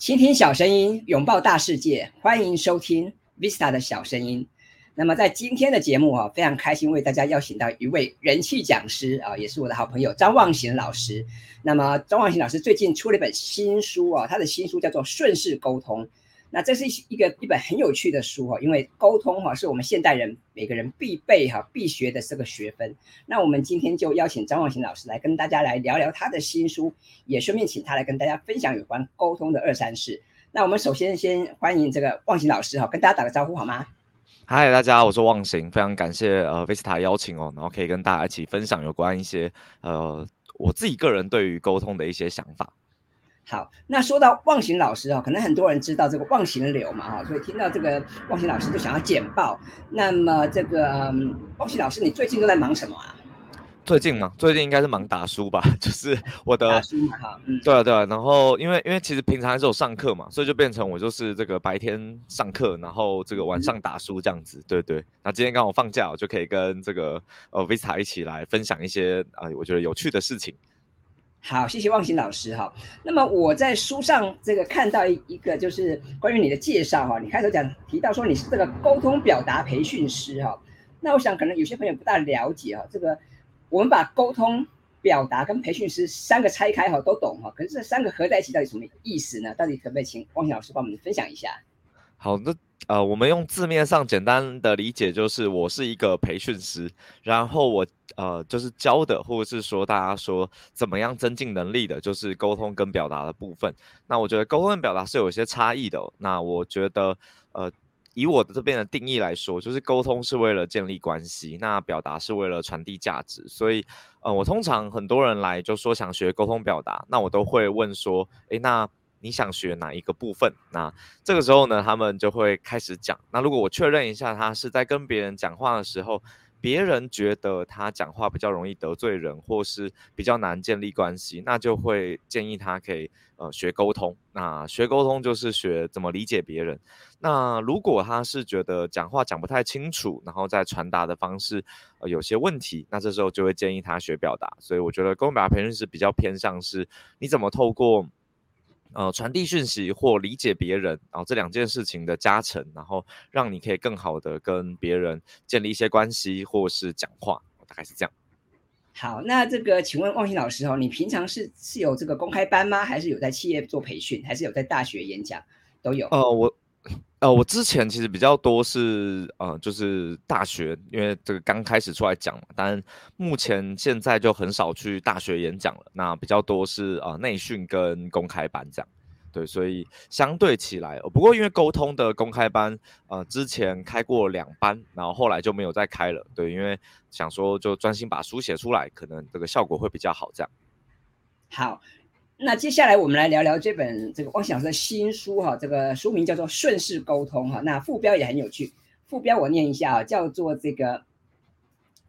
倾听小声音，拥抱大世界，欢迎收听 Vista 的小声音。那么在今天的节目啊，非常开心为大家邀请到一位人气讲师啊，也是我的好朋友张望行老师。那么张望行老师最近出了一本新书啊，他的新书叫做《顺势沟通》。那这是一个一本很有趣的书哈，因为沟通哈是我们现代人每个人必备哈必学的这个学分。那我们今天就邀请张望行老师来跟大家来聊聊他的新书，也顺便请他来跟大家分享有关沟通的二三事。那我们首先先欢迎这个望行老师哈，跟大家打个招呼好吗？嗨，大家，我是望行，非常感谢呃 Vista 邀请哦，然后可以跟大家一起分享有关一些呃我自己个人对于沟通的一些想法。好，那说到忘形老师啊，可能很多人知道这个忘形流嘛哈，所以听到这个忘形老师就想要简报。那么这个忘形老师，你最近都在忙什么啊？最近嘛，最近应该是忙打书吧，就是我的打书嘛哈。嗯，对啊对啊。然后因为因为其实平常还是有上课嘛，所以就变成我就是这个白天上课，然后这个晚上打书这样子。对对。那今天刚好放假，我就可以跟这个呃 Vista 一起来分享一些啊，我觉得有趣的事情。好，谢谢望行老师哈。那么我在书上这个看到一一个就是关于你的介绍哈，你开头讲提到说你是这个沟通表达培训师哈。那我想可能有些朋友不大了解哈，这个我们把沟通表达跟培训师三个拆开哈都懂哈，可是这三个合在一起到底什么意思呢？到底可不可以请望行老师帮我们分享一下？好，那呃，我们用字面上简单的理解，就是我是一个培训师，然后我呃就是教的，或者是说大家说怎么样增进能力的，就是沟通跟表达的部分。那我觉得沟通跟表达是有一些差异的。那我觉得呃，以我的这边的定义来说，就是沟通是为了建立关系，那表达是为了传递价值。所以呃，我通常很多人来就说想学沟通表达，那我都会问说，诶，那。你想学哪一个部分？那这个时候呢，他们就会开始讲。那如果我确认一下，他是在跟别人讲话的时候，别人觉得他讲话比较容易得罪人，或是比较难建立关系，那就会建议他可以呃学沟通。那学沟通就是学怎么理解别人。那如果他是觉得讲话讲不太清楚，然后在传达的方式呃有些问题，那这时候就会建议他学表达。所以我觉得沟通表达培训是比较偏向是你怎么透过。呃，传递讯息或理解别人，然后这两件事情的加成，然后让你可以更好的跟别人建立一些关系，或是讲话，大概是这样。好，那这个请问望星老师哦，你平常是是有这个公开班吗？还是有在企业做培训？还是有在大学演讲？都有。呃，我。呃，我之前其实比较多是呃，就是大学，因为这个刚开始出来讲嘛。但目前现在就很少去大学演讲了，那比较多是呃内训跟公开班这样。对，所以相对起来，不过因为沟通的公开班，呃，之前开过两班，然后后来就没有再开了。对，因为想说就专心把书写出来，可能这个效果会比较好这样。好。那接下来我们来聊聊这本这个汪老师的新书哈，这个书名叫做《顺势沟通》哈，那副标也很有趣，副标我念一下啊，叫做这个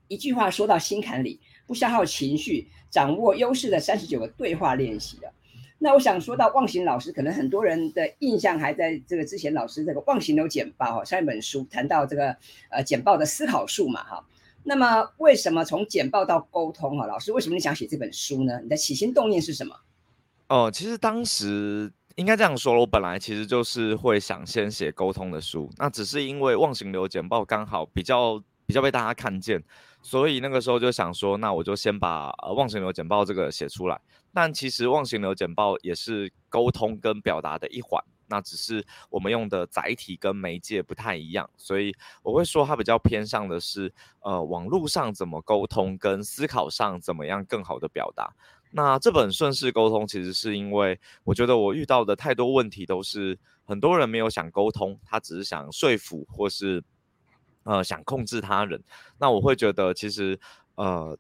一句话说到心坎里，不消耗情绪，掌握优势的三十九个对话练习的。那我想说到忘形老师，可能很多人的印象还在这个之前老师这个忘形流简报哈，上一本书谈到这个呃简报的思考术嘛哈。那么为什么从简报到沟通哈，老师为什么你想写这本书呢？你的起心动念是什么？哦，其实当时应该这样说，我本来其实就是会想先写沟通的书，那只是因为忘形流简报刚好比较比较被大家看见，所以那个时候就想说，那我就先把忘形流简报这个写出来。但其实忘形流简报也是沟通跟表达的一环，那只是我们用的载体跟媒介不太一样，所以我会说它比较偏向的是，呃，网络上怎么沟通跟思考上怎么样更好的表达。那这本顺势沟通，其实是因为我觉得我遇到的太多问题都是很多人没有想沟通，他只是想说服或是呃想控制他人。那我会觉得其实呃，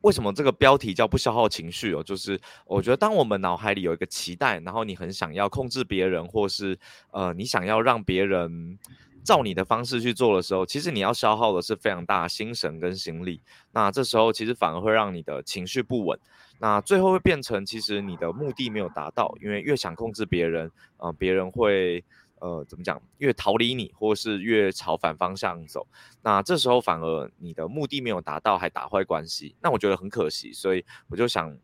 为什么这个标题叫不消耗情绪哦？就是我觉得当我们脑海里有一个期待，然后你很想要控制别人，或是呃你想要让别人。照你的方式去做的时候，其实你要消耗的是非常大心神跟心力。那这时候其实反而会让你的情绪不稳。那最后会变成，其实你的目的没有达到，因为越想控制别人，呃，别人会呃怎么讲，越逃离你，或是越朝反方向走。那这时候反而你的目的没有达到，还打坏关系。那我觉得很可惜，所以我就想。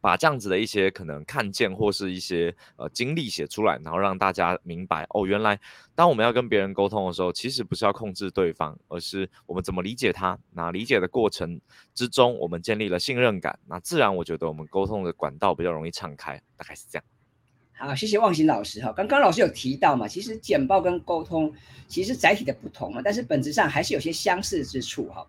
把这样子的一些可能看见或是一些呃经历写出来，然后让大家明白哦，原来当我们要跟别人沟通的时候，其实不是要控制对方，而是我们怎么理解他。那理解的过程之中，我们建立了信任感，那自然我觉得我们沟通的管道比较容易敞开，大概是这样。好，谢谢望行老师哈。刚刚老师有提到嘛，其实简报跟沟通其实载体的不同嘛，但是本质上还是有些相似之处哈。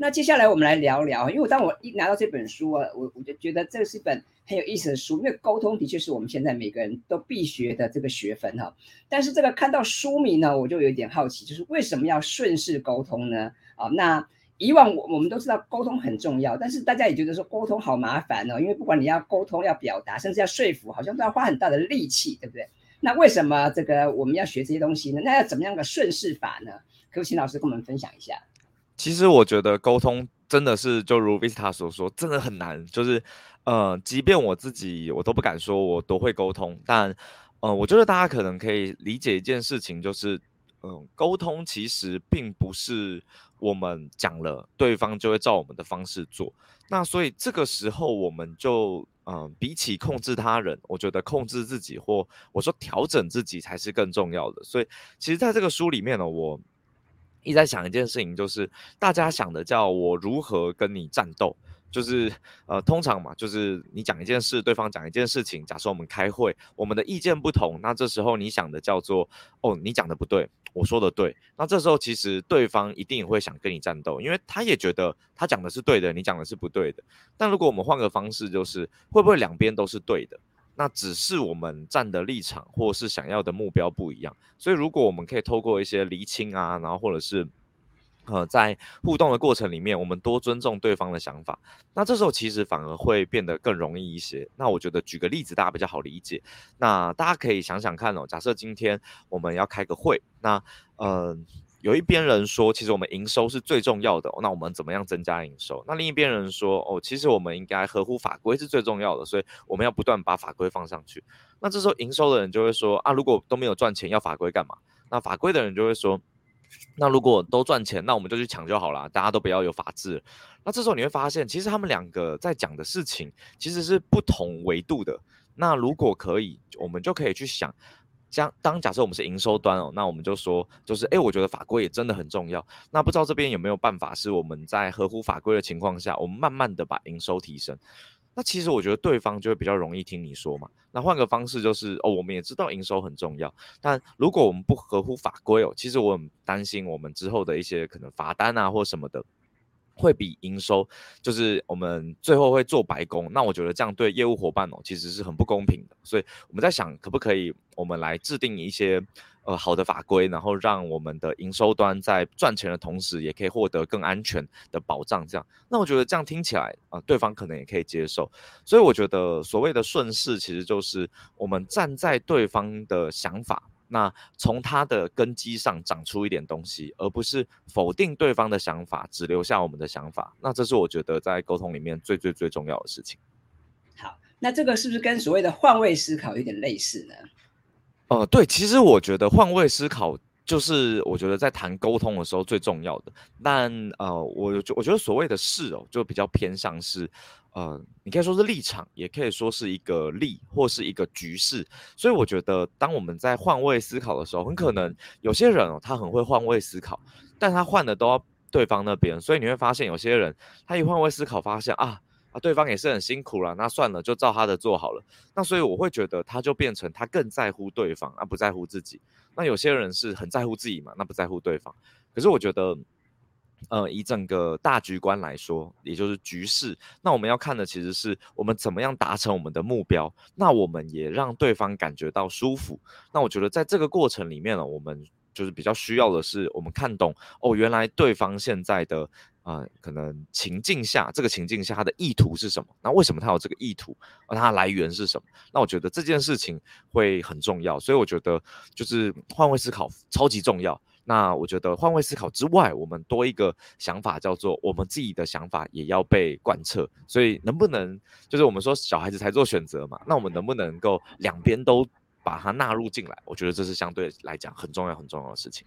那接下来我们来聊聊，因为当我一拿到这本书啊，我我就觉得这是一本很有意思的书，因为沟通的确是我们现在每个人都必学的这个学分哈。但是这个看到书名呢，我就有点好奇，就是为什么要顺势沟通呢？啊，那以往我我们都知道沟通很重要，但是大家也觉得说沟通好麻烦哦，因为不管你要沟通、要表达，甚至要说服，好像都要花很大的力气，对不对？那为什么这个我们要学这些东西呢？那要怎么样的顺势法呢？可不请老师跟我们分享一下？其实我觉得沟通真的是，就如 Vista 所说，真的很难。就是，呃，即便我自己我都不敢说我都会沟通，但，呃，我觉得大家可能可以理解一件事情，就是，嗯，沟通其实并不是我们讲了对方就会照我们的方式做。那所以这个时候我们就，嗯，比起控制他人，我觉得控制自己或我说调整自己才是更重要的。所以，其实在这个书里面呢，我。一直在想一件事情，就是大家想的叫我如何跟你战斗，就是呃，通常嘛，就是你讲一件事，对方讲一件事情。假设我们开会，我们的意见不同，那这时候你想的叫做哦，你讲的不对，我说的对。那这时候其实对方一定会想跟你战斗，因为他也觉得他讲的是对的，你讲的是不对的。但如果我们换个方式，就是会不会两边都是对的？那只是我们站的立场，或是想要的目标不一样。所以，如果我们可以透过一些厘清啊，然后或者是呃，在互动的过程里面，我们多尊重对方的想法，那这时候其实反而会变得更容易一些。那我觉得举个例子，大家比较好理解。那大家可以想想看哦，假设今天我们要开个会，那嗯。有一边人说，其实我们营收是最重要的，那我们怎么样增加营收？那另一边人说，哦，其实我们应该合乎法规是最重要的，所以我们要不断把法规放上去。那这时候营收的人就会说，啊，如果都没有赚钱，要法规干嘛？那法规的人就会说，那如果都赚钱，那我们就去抢就好了，大家都不要有法治。那这时候你会发现，其实他们两个在讲的事情其实是不同维度的。那如果可以，我们就可以去想。将当假设我们是营收端哦，那我们就说，就是哎，我觉得法规也真的很重要。那不知道这边有没有办法，是我们在合乎法规的情况下，我们慢慢的把营收提升。那其实我觉得对方就会比较容易听你说嘛。那换个方式就是哦，我们也知道营收很重要，但如果我们不合乎法规哦，其实我很担心我们之后的一些可能罚单啊或什么的。会比营收，就是我们最后会做白工，那我觉得这样对业务伙伴哦，其实是很不公平的。所以我们在想，可不可以我们来制定一些呃好的法规，然后让我们的营收端在赚钱的同时，也可以获得更安全的保障。这样，那我觉得这样听起来啊，对方可能也可以接受。所以我觉得所谓的顺势，其实就是我们站在对方的想法。那从他的根基上长出一点东西，而不是否定对方的想法，只留下我们的想法。那这是我觉得在沟通里面最最最重要的事情。好，那这个是不是跟所谓的换位思考有点类似呢？呃，对，其实我觉得换位思考就是我觉得在谈沟通的时候最重要的。但呃，我我觉得所谓的事哦，就比较偏向是。呃，你可以说是立场，也可以说是一个利或是一个局势。所以我觉得，当我们在换位思考的时候，很可能有些人哦，他很会换位思考，但他换的都要对方那边。所以你会发现，有些人他一换位思考，发现啊对方也是很辛苦了，那算了，就照他的做好了。那所以我会觉得，他就变成他更在乎对方，而不在乎自己。那有些人是很在乎自己嘛，那不在乎对方。可是我觉得。呃，以整个大局观来说，也就是局势，那我们要看的其实是我们怎么样达成我们的目标，那我们也让对方感觉到舒服。那我觉得在这个过程里面呢，我们就是比较需要的是，我们看懂哦，原来对方现在的啊，可能情境下，这个情境下他的意图是什么？那为什么他有这个意图？而它来源是什么？那我觉得这件事情会很重要，所以我觉得就是换位思考超级重要。那我觉得换位思考之外，我们多一个想法叫做我们自己的想法也要被贯彻。所以能不能就是我们说小孩子才做选择嘛？那我们能不能够两边都把它纳入进来？我觉得这是相对来讲很重要很重要的事情。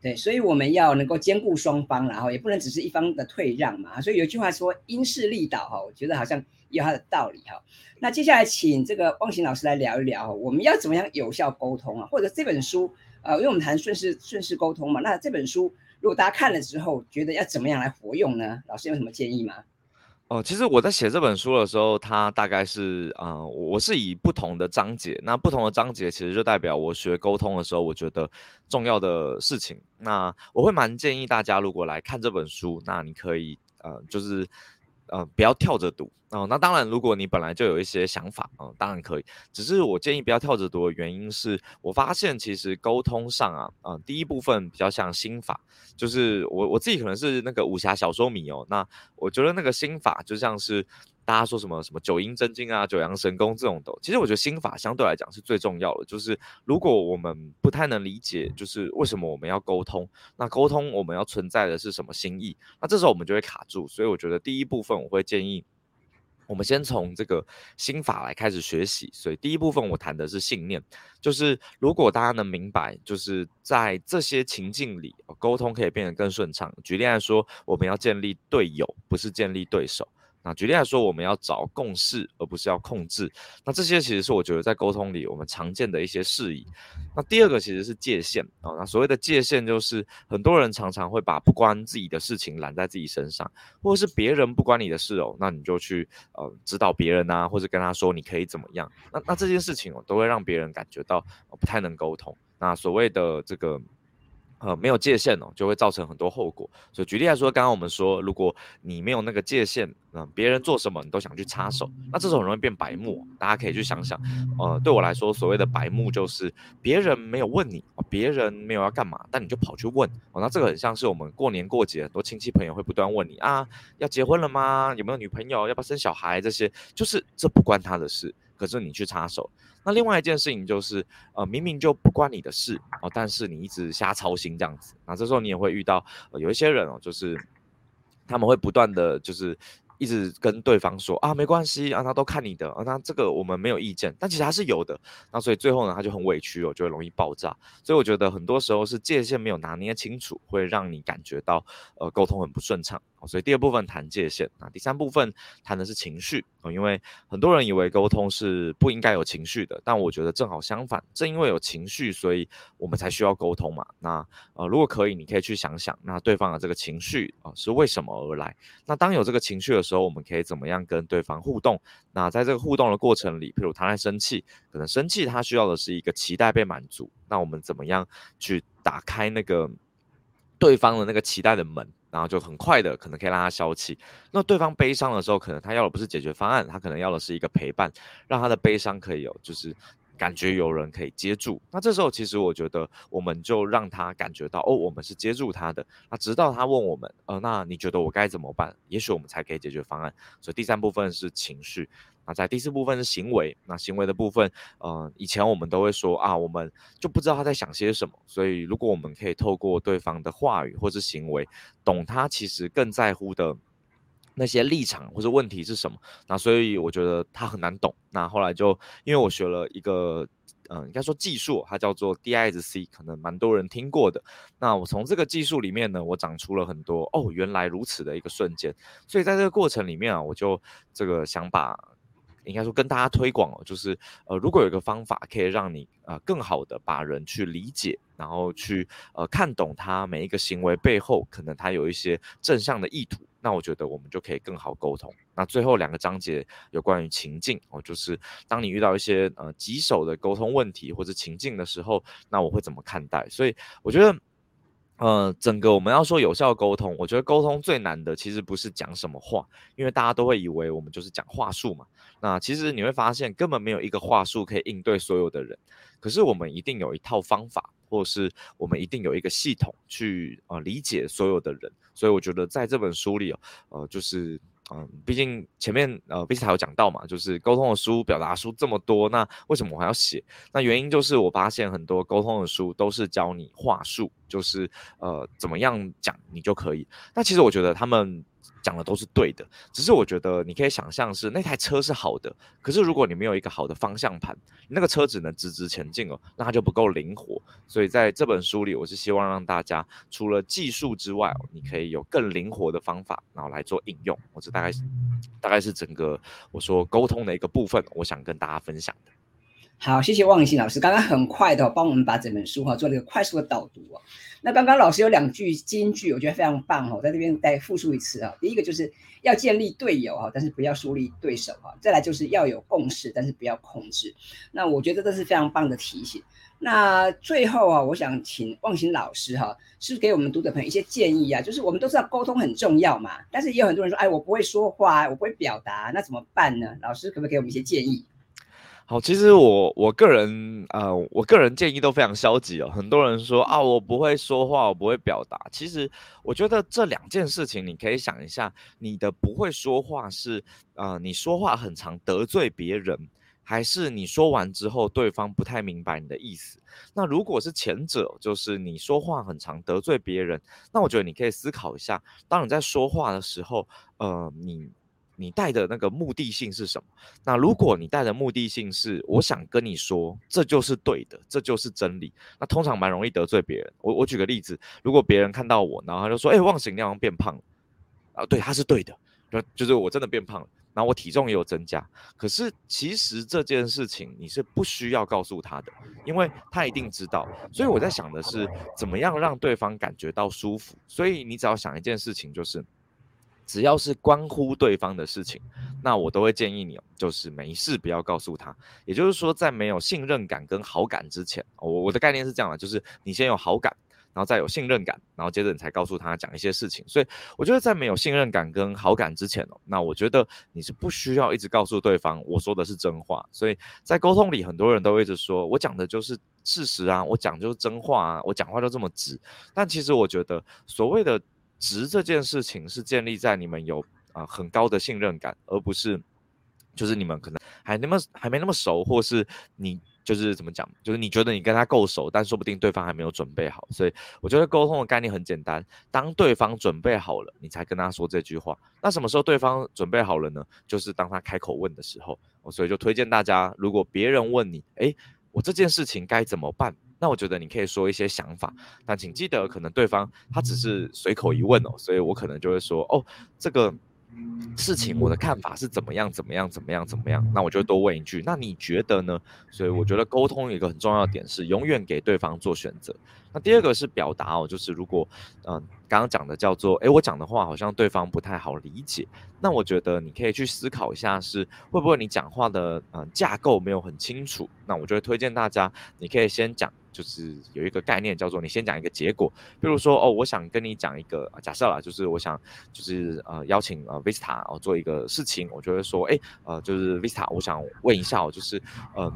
对，所以我们要能够兼顾双方，然后也不能只是一方的退让嘛。所以有句话说“因势利导”哈，我觉得好像有它的道理哈。那接下来请这个汪行老师来聊一聊，我们要怎么样有效沟通啊？或者这本书，呃，因为我们谈顺势顺势沟通嘛，那这本书如果大家看了之后，觉得要怎么样来活用呢？老师有什么建议吗？哦，其实我在写这本书的时候，它大概是啊，我是以不同的章节，那不同的章节其实就代表我学沟通的时候，我觉得重要的事情。那我会蛮建议大家，如果来看这本书，那你可以呃，就是呃，不要跳着读。哦，那当然，如果你本来就有一些想法，嗯，当然可以。只是我建议不要跳着读的原因是，我发现其实沟通上啊，啊，第一部分比较像心法，就是我我自己可能是那个武侠小说迷哦，那我觉得那个心法就像是。大家说什么什么九阴真经啊、九阳神功这种的，其实我觉得心法相对来讲是最重要的。就是如果我们不太能理解，就是为什么我们要沟通，那沟通我们要存在的是什么心意，那这时候我们就会卡住。所以我觉得第一部分我会建议，我们先从这个心法来开始学习。所以第一部分我谈的是信念，就是如果大家能明白，就是在这些情境里，沟通可以变得更顺畅。举例来说，我们要建立队友，不是建立对手。那举例来说，我们要找共识，而不是要控制。那这些其实是我觉得在沟通里我们常见的一些事宜。那第二个其实是界限啊。那所谓的界限，就是很多人常常会把不关自己的事情揽在自己身上，或者是别人不关你的事哦，那你就去呃指导别人啊，或者跟他说你可以怎么样。那那这件事情哦，都会让别人感觉到不太能沟通。那所谓的这个。呃，没有界限哦，就会造成很多后果。所以举例来说，刚刚我们说，如果你没有那个界限，嗯，别人做什么你都想去插手，那这种很容易变白目。大家可以去想想，呃，对我来说，所谓的白目就是别人没有问你，别人没有要干嘛，但你就跑去问。哦，那这个很像是我们过年过节，很多亲戚朋友会不断问你啊，要结婚了吗？有没有女朋友？要不要生小孩？这些就是这不关他的事。可是你去插手，那另外一件事情就是，呃，明明就不关你的事哦，但是你一直瞎操心这样子，那这时候你也会遇到有一些人哦，就是他们会不断的就是。一直跟对方说啊，没关系啊，他都看你的啊，那这个我们没有意见，但其实还是有的。那所以最后呢，他就很委屈哦，就会容易爆炸。所以我觉得很多时候是界限没有拿捏清楚，会让你感觉到呃沟通很不顺畅。所以第二部分谈界限啊，第三部分谈的是情绪哦，因为很多人以为沟通是不应该有情绪的，但我觉得正好相反，正因为有情绪，所以我们才需要沟通嘛。那呃，如果可以，你可以去想想，那对方的这个情绪啊是为什么而来？那当有这个情绪的，时候我们可以怎么样跟对方互动？那在这个互动的过程里，譬如他在生气，可能生气他需要的是一个期待被满足。那我们怎么样去打开那个对方的那个期待的门，然后就很快的可能可以让他消气。那对方悲伤的时候，可能他要的不是解决方案，他可能要的是一个陪伴，让他的悲伤可以有就是。感觉有人可以接住，那这时候其实我觉得我们就让他感觉到哦，我们是接住他的。那直到他问我们，呃，那你觉得我该怎么办？也许我们才可以解决方案。所以第三部分是情绪，那在第四部分是行为。那行为的部分，呃，以前我们都会说啊，我们就不知道他在想些什么。所以如果我们可以透过对方的话语或是行为，懂他其实更在乎的。那些立场或者问题是什么？那所以我觉得他很难懂。那后来就因为我学了一个，嗯，应该说技术，它叫做 DISC，可能蛮多人听过的。那我从这个技术里面呢，我长出了很多哦，原来如此的一个瞬间。所以在这个过程里面啊，我就这个想把。应该说跟大家推广哦，就是呃，如果有一个方法可以让你呃更好的把人去理解，然后去呃看懂他每一个行为背后可能他有一些正向的意图，那我觉得我们就可以更好沟通。那最后两个章节有关于情境哦，就是当你遇到一些呃棘手的沟通问题或者情境的时候，那我会怎么看待？所以我觉得。呃，整个我们要说有效沟通，我觉得沟通最难的其实不是讲什么话，因为大家都会以为我们就是讲话术嘛。那其实你会发现根本没有一个话术可以应对所有的人，可是我们一定有一套方法，或是我们一定有一个系统去呃理解所有的人。所以我觉得在这本书里，呃，就是。嗯，毕竟前面呃，毕斯塔有讲到嘛，就是沟通的书、表达书这么多，那为什么我还要写？那原因就是我发现很多沟通的书都是教你话术，就是呃怎么样讲你就可以。那其实我觉得他们讲的都是对的，只是我觉得你可以想象是那台车是好的，可是如果你没有一个好的方向盘，那个车只能直直前进哦，那它就不够灵活。所以在这本书里，我是希望让大家除了技术之外，你可以有更灵活的方法，然后来做应用。我这大概大概是整个我说沟通的一个部分，我想跟大家分享的。好，谢谢望行老师，刚刚很快的帮我们把整本书哈做了一个快速的导读哦。那刚刚老师有两句金句，我觉得非常棒哦，在这边再复述一次啊。第一个就是要建立队友哈，但是不要树立对手哈。再来就是要有共识，但是不要控制。那我觉得这是非常棒的提醒。那最后啊，我想请望行老师哈，是给我们读者朋友一些建议啊。就是我们都知道沟通很重要嘛，但是也有很多人说，哎，我不会说话，我不会表达，那怎么办呢？老师可不可以给我们一些建议？好，其实我我个人呃，我个人建议都非常消极哦。很多人说啊，我不会说话，我不会表达。其实我觉得这两件事情，你可以想一下，你的不会说话是呃，你说话很常得罪别人，还是你说完之后对方不太明白你的意思？那如果是前者，就是你说话很常得罪别人，那我觉得你可以思考一下，当你在说话的时候，呃，你。你带的那个目的性是什么？那如果你带的目的性是我想跟你说，这就是对的，这就是真理，那通常蛮容易得罪别人。我我举个例子，如果别人看到我，然后他就说：“哎，忘形，你好像变胖了。”啊，对，他是对的，就就是我真的变胖了，然后我体重也有增加。可是其实这件事情你是不需要告诉他的，因为他一定知道。所以我在想的是，怎么样让对方感觉到舒服。所以你只要想一件事情，就是。只要是关乎对方的事情，那我都会建议你，就是没事不要告诉他。也就是说，在没有信任感跟好感之前，我我的概念是这样的，就是你先有好感，然后再有信任感，然后接着你才告诉他讲一些事情。所以我觉得在没有信任感跟好感之前哦，那我觉得你是不需要一直告诉对方我说的是真话。所以在沟通里，很多人都一直说我讲的就是事实啊，我讲就是真话啊，我讲话就这么直。但其实我觉得所谓的。值这件事情是建立在你们有啊很高的信任感，而不是就是你们可能还那么还没那么熟，或是你就是怎么讲，就是你觉得你跟他够熟，但说不定对方还没有准备好。所以我觉得沟通的概念很简单，当对方准备好了，你才跟他说这句话。那什么时候对方准备好了呢？就是当他开口问的时候。所以就推荐大家，如果别人问你，哎，我这件事情该怎么办？那我觉得你可以说一些想法，但请记得，可能对方他只是随口一问哦，所以我可能就会说，哦，这个事情我的看法是怎么样，怎么样，怎么样，怎么样？那我就多问一句，那你觉得呢？所以我觉得沟通一个很重要的点是，永远给对方做选择。那第二个是表达哦，就是如果嗯刚刚讲的叫做，哎，我讲的话好像对方不太好理解，那我觉得你可以去思考一下，是会不会你讲话的嗯架构没有很清楚？那我就会推荐大家，你可以先讲。就是有一个概念叫做，你先讲一个结果，比如说哦，我想跟你讲一个假设啦，就是我想就是呃邀请呃 Vista 哦做一个事情，我就会说，哎呃就是 Vista，我想问一下哦，就是嗯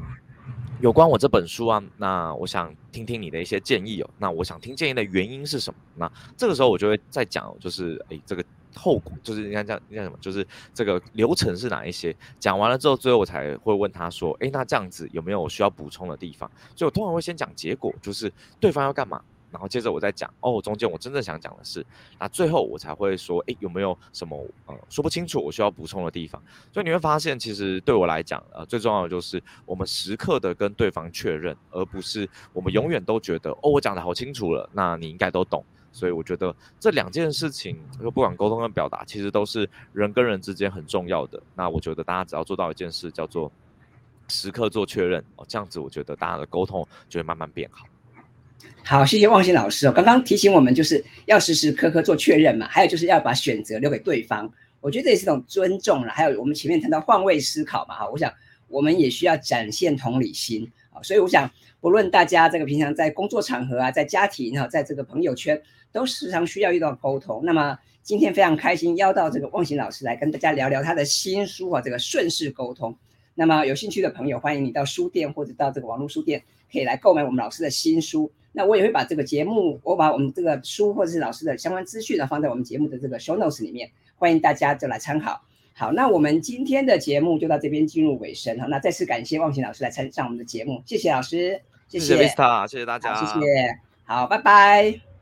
有关我这本书啊，那我想听听你的一些建议哦，那我想听建议的原因是什么？那这个时候我就会再讲，就是哎这个。后果就是应该叫，应该什么？就是这个流程是哪一些？讲完了之后，最后我才会问他说：“哎，那这样子有没有需要补充的地方？”所以我通常会先讲结果，就是对方要干嘛，然后接着我再讲哦，中间我真正想讲的是，那最后我才会说：“哎，有没有什么呃说不清楚，我需要补充的地方？”所以你会发现，其实对我来讲，呃，最重要的就是我们时刻的跟对方确认，而不是我们永远都觉得哦，我讲的好清楚了，那你应该都懂。所以我觉得这两件事情，就不管沟通跟表达，其实都是人跟人之间很重要的。那我觉得大家只要做到一件事，叫做时刻做确认哦，这样子我觉得大家的沟通就会慢慢变好。好，谢谢望星老师哦，刚刚提醒我们就是要时时刻刻做确认嘛，还有就是要把选择留给对方。我觉得这也是一种尊重了。还有我们前面谈到换位思考嘛，哈，我想我们也需要展现同理心啊。所以我想，不论大家这个平常在工作场合啊，在家庭哈，在这个朋友圈。都时常需要遇到沟通。那么今天非常开心邀到这个忘形老师来跟大家聊聊他的新书啊，这个顺势沟通。那么有兴趣的朋友，欢迎你到书店或者到这个网络书店，可以来购买我们老师的新书。那我也会把这个节目，我把我们这个书或者是老师的相关资讯呢，放在我们节目的这个 show notes 里面，欢迎大家就来参考。好，那我们今天的节目就到这边进入尾声哈。那再次感谢望贤老师来参上我们的节目，谢谢老师，谢谢 Vista，谢谢大家，谢谢，好，拜拜。